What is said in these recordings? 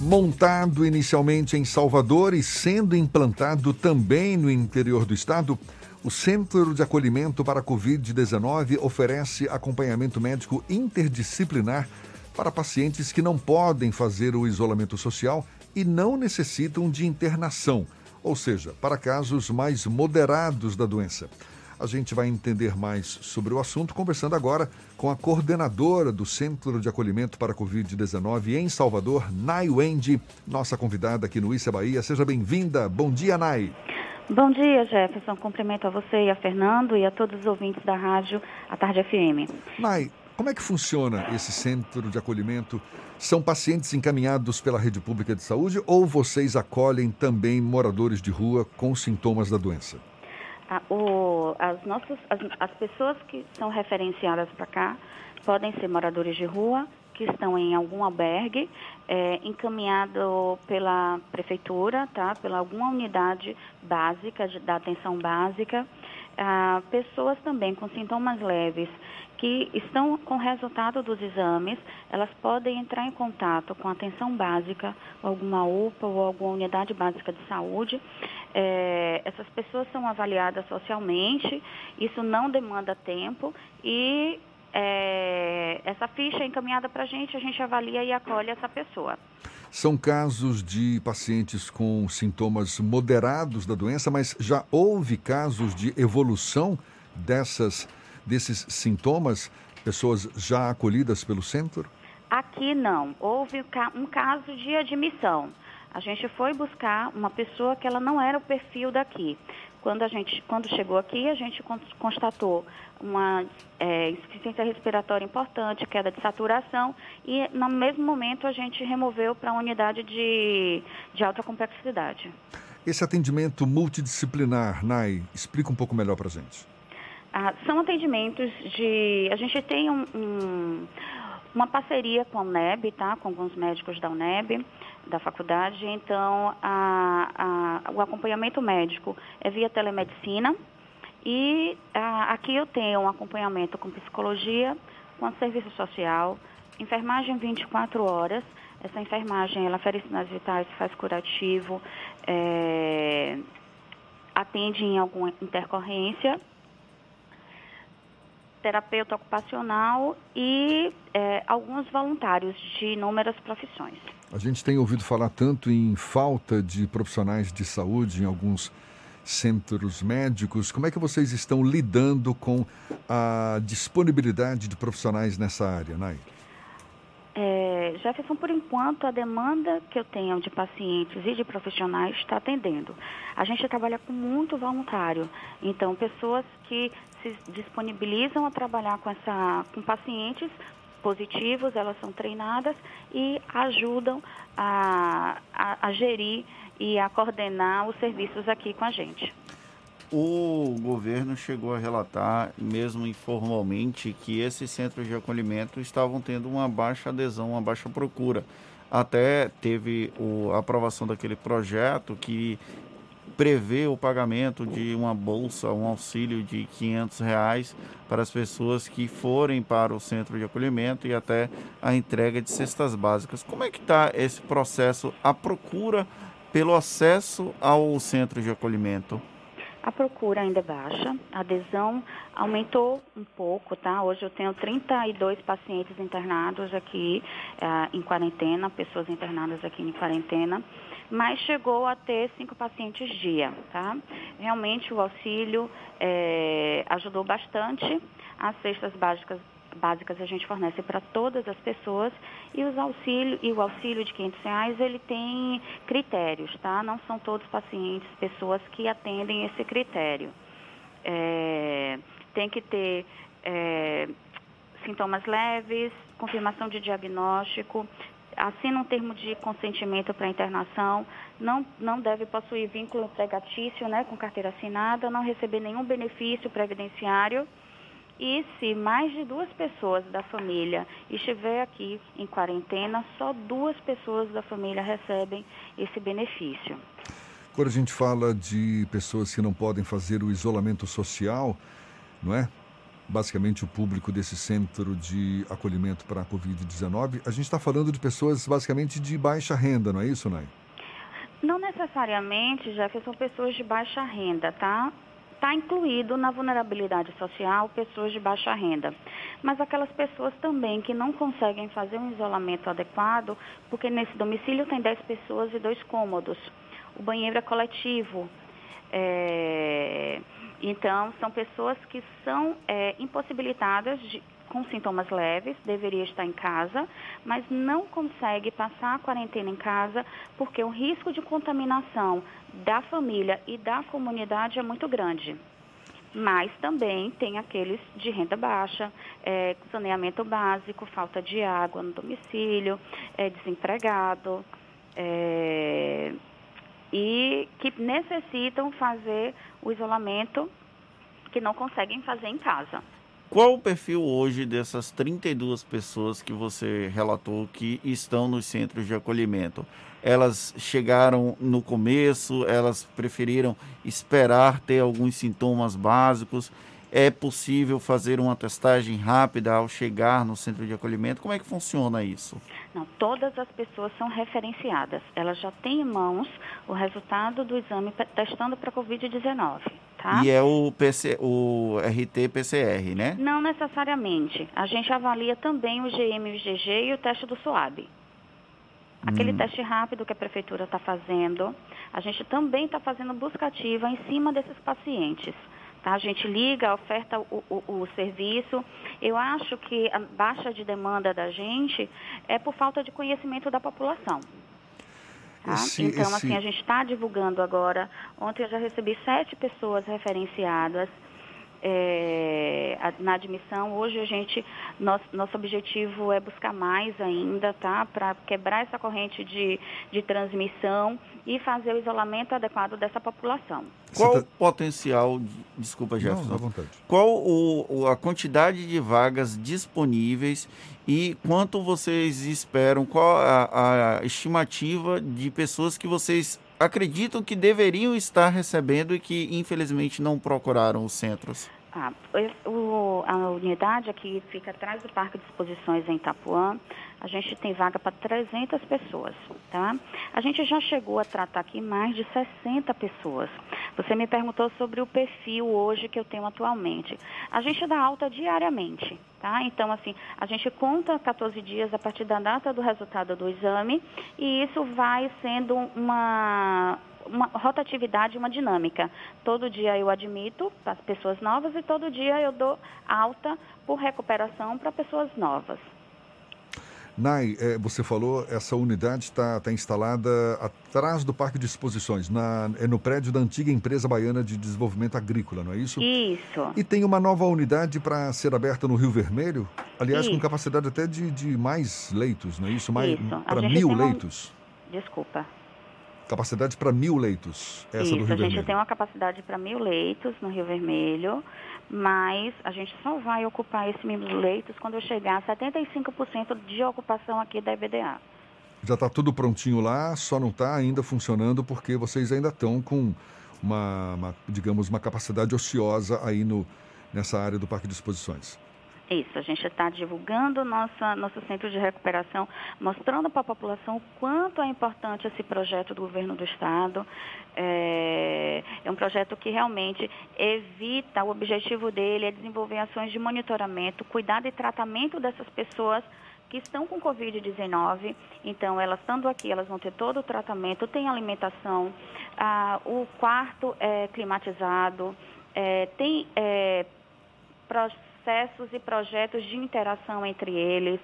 Montado inicialmente em Salvador e sendo implantado também no interior do estado, o Centro de Acolhimento para a Covid-19 oferece acompanhamento médico interdisciplinar para pacientes que não podem fazer o isolamento social e não necessitam de internação, ou seja, para casos mais moderados da doença. A gente vai entender mais sobre o assunto conversando agora com a coordenadora do Centro de Acolhimento para a Covid-19 em Salvador, Nai Wendy, nossa convidada aqui no Issa Bahia. Seja bem-vinda. Bom dia, Nai. Bom dia, Jefferson. Cumprimento a você e a Fernando e a todos os ouvintes da rádio A Tarde FM. Nai, como é que funciona esse centro de acolhimento? São pacientes encaminhados pela rede pública de saúde ou vocês acolhem também moradores de rua com sintomas da doença? A, o, as, nossas, as, as pessoas que são referenciadas para cá podem ser moradores de rua, que estão em algum albergue, é, encaminhado pela prefeitura, tá? pela alguma unidade básica, de, da atenção básica. Ah, pessoas também com sintomas leves que estão com resultado dos exames, elas podem entrar em contato com a atenção básica, alguma UPA ou alguma unidade básica de saúde. É, essas pessoas são avaliadas socialmente, isso não demanda tempo e é, essa ficha é encaminhada para a gente, a gente avalia e acolhe essa pessoa. São casos de pacientes com sintomas moderados da doença, mas já houve casos de evolução dessas desses sintomas, pessoas já acolhidas pelo centro? Aqui não. Houve um caso de admissão. A gente foi buscar uma pessoa que ela não era o perfil daqui. Quando a gente, quando chegou aqui, a gente constatou uma é, insuficiência respiratória importante, queda de saturação e no mesmo momento a gente removeu para a unidade de, de alta complexidade. Esse atendimento multidisciplinar, Nai, explica um pouco melhor para a gente. Ah, são atendimentos de. A gente tem um, um, uma parceria com a UNEB, tá? com alguns médicos da UNEB, da faculdade. Então, a, a, o acompanhamento médico é via telemedicina. E a, aqui eu tenho um acompanhamento com psicologia, com serviço social, enfermagem 24 horas. Essa enfermagem, ela fere sinais vitais, faz curativo, é, atende em alguma intercorrência terapeuta ocupacional e é, alguns voluntários de inúmeras profissões. A gente tem ouvido falar tanto em falta de profissionais de saúde em alguns centros médicos. Como é que vocês estão lidando com a disponibilidade de profissionais nessa área, Nai? É, Jefferson, por enquanto, a demanda que eu tenho de pacientes e de profissionais está atendendo. A gente trabalha com muito voluntário, então pessoas que se disponibilizam a trabalhar com, essa, com pacientes positivos, elas são treinadas e ajudam a, a, a gerir e a coordenar os serviços aqui com a gente. O governo chegou a relatar, mesmo informalmente, que esses centros de acolhimento estavam tendo uma baixa adesão, uma baixa procura. Até teve a aprovação daquele projeto que prevê o pagamento de uma bolsa, um auxílio de 500 reais para as pessoas que forem para o centro de acolhimento e até a entrega de cestas básicas. Como é que está esse processo, a procura pelo acesso ao centro de acolhimento? A procura ainda é baixa, a adesão aumentou um pouco, tá? Hoje eu tenho 32 pacientes internados aqui uh, em quarentena, pessoas internadas aqui em quarentena, mas chegou a ter cinco pacientes dia, tá? Realmente o auxílio é, ajudou bastante. As cestas básicas básicas a gente fornece para todas as pessoas e os auxílio e o auxílio de 500 reais ele tem critérios, tá? Não são todos pacientes, pessoas que atendem esse critério. É, tem que ter é, sintomas leves, confirmação de diagnóstico, assina um termo de consentimento para internação, não, não deve possuir vínculo empregatício né, com carteira assinada, não receber nenhum benefício previdenciário e se mais de duas pessoas da família estiver aqui em quarentena, só duas pessoas da família recebem esse benefício. Quando a gente fala de pessoas que não podem fazer o isolamento social, não é? basicamente o público desse centro de acolhimento para a Covid-19. A gente está falando de pessoas basicamente de baixa renda, não é isso, Nai? Não necessariamente, já que são pessoas de baixa renda, tá? Está incluído na vulnerabilidade social pessoas de baixa renda. Mas aquelas pessoas também que não conseguem fazer um isolamento adequado, porque nesse domicílio tem 10 pessoas e dois cômodos. O banheiro é coletivo. É... Então, são pessoas que são é, impossibilitadas de, com sintomas leves, deveria estar em casa, mas não consegue passar a quarentena em casa porque o risco de contaminação da família e da comunidade é muito grande. Mas também tem aqueles de renda baixa, é, saneamento básico, falta de água no domicílio, é, desempregado, é, e que necessitam fazer o isolamento que não conseguem fazer em casa. Qual o perfil hoje dessas 32 pessoas que você relatou que estão nos centros de acolhimento? Elas chegaram no começo, elas preferiram esperar ter alguns sintomas básicos. É possível fazer uma testagem rápida ao chegar no centro de acolhimento? Como é que funciona isso? Não, todas as pessoas são referenciadas. Elas já têm em mãos o resultado do exame testando para Covid-19. Tá? E é o, PC, o RT-PCR, né? Não necessariamente. A gente avalia também o GM, o GG e o teste do SUAB. Aquele hum. teste rápido que a prefeitura está fazendo, a gente também está fazendo busca ativa em cima desses pacientes. Tá? A gente liga, oferta o, o, o, serviço. Eu acho que a baixa de demanda da gente é por falta de conhecimento da população. Tá? Esse, então, esse... assim, a gente está divulgando agora. Ontem eu já recebi sete pessoas referenciadas é, na admissão. Hoje a gente, nosso, nosso objetivo é buscar mais ainda, tá? Para quebrar essa corrente de, de transmissão e fazer o isolamento adequado dessa população. Qual tá... o potencial, desculpa Jefferson, Não, qual o, a quantidade de vagas disponíveis e quanto vocês esperam, qual a, a estimativa de pessoas que vocês acreditam que deveriam estar recebendo e que infelizmente não procuraram os centros? Ah, o, a unidade aqui fica atrás do Parque de Exposições em Itapuã. A gente tem vaga para 300 pessoas, tá? A gente já chegou a tratar aqui mais de 60 pessoas. Você me perguntou sobre o perfil hoje que eu tenho atualmente. A gente dá alta diariamente, tá? Então, assim, a gente conta 14 dias a partir da data do resultado do exame e isso vai sendo uma uma rotatividade, uma dinâmica. Todo dia eu admito as pessoas novas e todo dia eu dou alta por recuperação para pessoas novas. Nai, é, você falou, essa unidade está tá instalada atrás do Parque de Exposições, na, é no prédio da antiga empresa baiana de desenvolvimento agrícola, não é isso? Isso. E tem uma nova unidade para ser aberta no Rio Vermelho? Aliás, isso. com capacidade até de, de mais leitos, não é isso? Mais, para mil leitos? Desculpa. Capacidade para mil leitos, essa Isso, do Rio a Vermelho. gente tem uma capacidade para mil leitos no Rio Vermelho, mas a gente só vai ocupar esses mil leitos quando eu chegar a 75% de ocupação aqui da EBDA. Já está tudo prontinho lá, só não está ainda funcionando porque vocês ainda estão com uma, uma, digamos, uma capacidade ociosa aí no, nessa área do Parque de Exposições. Isso, a gente está divulgando nossa, nosso centro de recuperação, mostrando para a população o quanto é importante esse projeto do governo do Estado. É, é um projeto que realmente evita, o objetivo dele é desenvolver ações de monitoramento, cuidado e tratamento dessas pessoas que estão com Covid-19. Então, elas estando aqui, elas vão ter todo o tratamento, tem alimentação, o quarto é climatizado, é, tem é, processos e projetos de interação entre eles,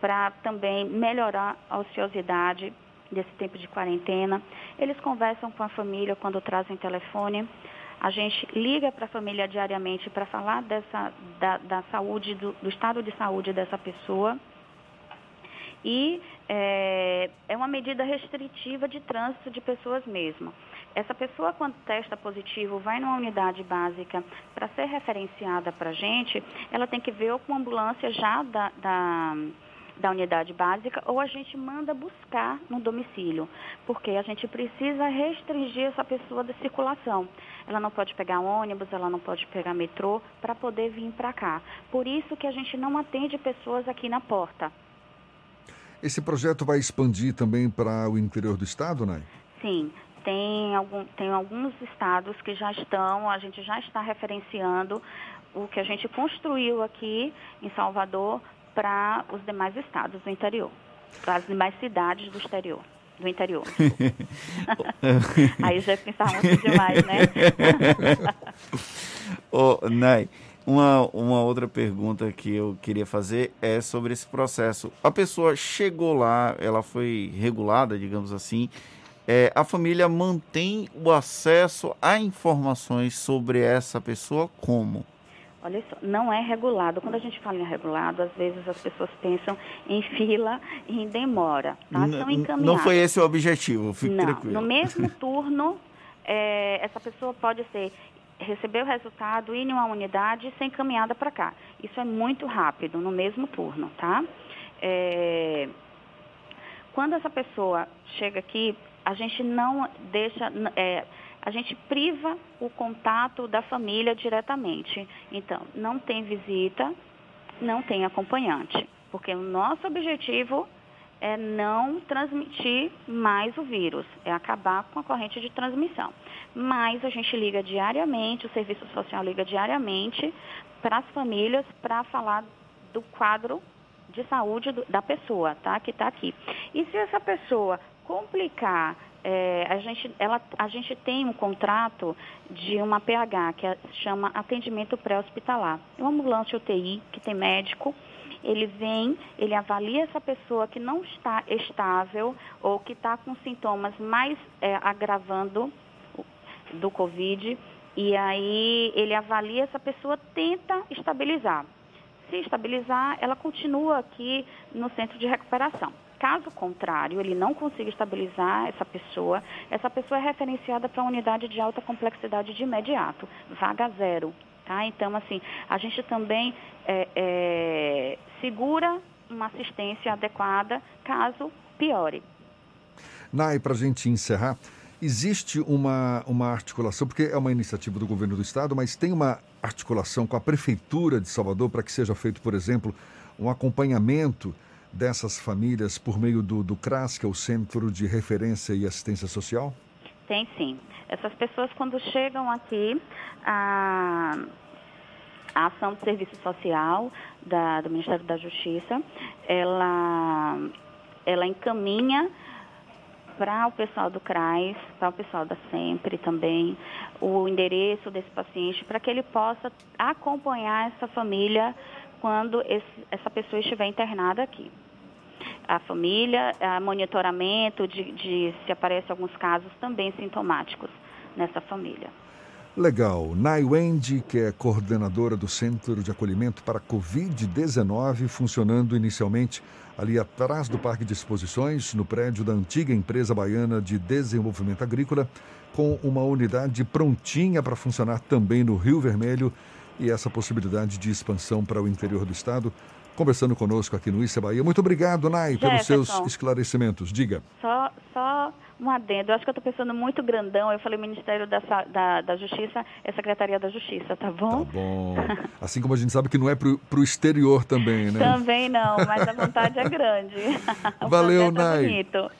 para também melhorar a ociosidade desse tempo de quarentena. Eles conversam com a família quando trazem telefone. A gente liga para a família diariamente para falar dessa, da, da saúde, do, do, estado de saúde dessa pessoa. E é, é uma medida restritiva de trânsito de pessoas mesmo. Essa pessoa, quando testa positivo, vai numa unidade básica para ser referenciada para a gente, ela tem que ver ou com ambulância já da, da da unidade básica ou a gente manda buscar no domicílio, porque a gente precisa restringir essa pessoa da circulação. Ela não pode pegar ônibus, ela não pode pegar metrô para poder vir para cá. Por isso que a gente não atende pessoas aqui na porta. Esse projeto vai expandir também para o interior do estado, né? Sim, tem, algum, tem alguns estados que já estão, a gente já está referenciando o que a gente construiu aqui em Salvador para os demais estados do interior, para as demais cidades do exterior. Do interior. Aí já pensava muito demais, né? Ô, Nai, uma, uma outra pergunta que eu queria fazer é sobre esse processo. A pessoa chegou lá, ela foi regulada, digamos assim, é, a família mantém o acesso a informações sobre essa pessoa como? Olha só, não é regulado. Quando a gente fala em regulado, às vezes as pessoas pensam em fila e em demora. Tá? São encaminhadas. Não foi esse o objetivo, fique não, tranquilo. No mesmo turno, é, essa pessoa pode ser receber o resultado, ir em uma unidade e ser encaminhada para cá. Isso é muito rápido, no mesmo turno, tá? É, quando essa pessoa chega aqui, a gente não deixa, é, a gente priva o contato da família diretamente. Então, não tem visita, não tem acompanhante, porque o nosso objetivo é não transmitir mais o vírus, é acabar com a corrente de transmissão. Mas a gente liga diariamente, o serviço social liga diariamente para as famílias para falar do quadro de saúde da pessoa, tá? Que está aqui. E se essa pessoa complicar é, a, gente, ela, a gente tem um contrato de uma PH, que é, chama atendimento pré-hospitalar. É uma ambulância UTI, que tem médico, ele vem, ele avalia essa pessoa que não está estável ou que está com sintomas mais é, agravando do Covid, e aí ele avalia essa pessoa, tenta estabilizar. Se estabilizar, ela continua aqui no centro de recuperação. Caso contrário, ele não consiga estabilizar essa pessoa, essa pessoa é referenciada para a unidade de alta complexidade de imediato, vaga zero. Tá? Então, assim, a gente também é, é, segura uma assistência adequada caso piore. Nai, para a gente encerrar, existe uma, uma articulação, porque é uma iniciativa do governo do estado, mas tem uma articulação com a Prefeitura de Salvador para que seja feito, por exemplo, um acompanhamento dessas famílias por meio do, do CRAS, que é o Centro de Referência e Assistência Social? Tem sim. Essas pessoas, quando chegam aqui, a, a ação de serviço social da, do Ministério da Justiça, ela, ela encaminha para o pessoal do CRAS, para o pessoal da SEMPRE também, o endereço desse paciente, para que ele possa acompanhar essa família quando esse, essa pessoa estiver internada aqui. A família, a monitoramento de, de se aparecem alguns casos também sintomáticos nessa família. Legal. Nai Wendy, que é coordenadora do Centro de Acolhimento para Covid-19, funcionando inicialmente ali atrás do Parque de Exposições, no prédio da antiga empresa baiana de desenvolvimento agrícola, com uma unidade prontinha para funcionar também no Rio Vermelho e essa possibilidade de expansão para o interior do estado. Conversando conosco aqui no Issa Bahia. Muito obrigado, Nai, pelos seus esclarecimentos. Diga. Só, só um adendo. Eu acho que eu estou pensando muito grandão. Eu falei Ministério da, da, da, Justiça, é Secretaria da Justiça, tá bom? Tá bom. Assim como a gente sabe que não é para o exterior também, né? Também não, mas a vontade é grande. Valeu, Nai. Bonito.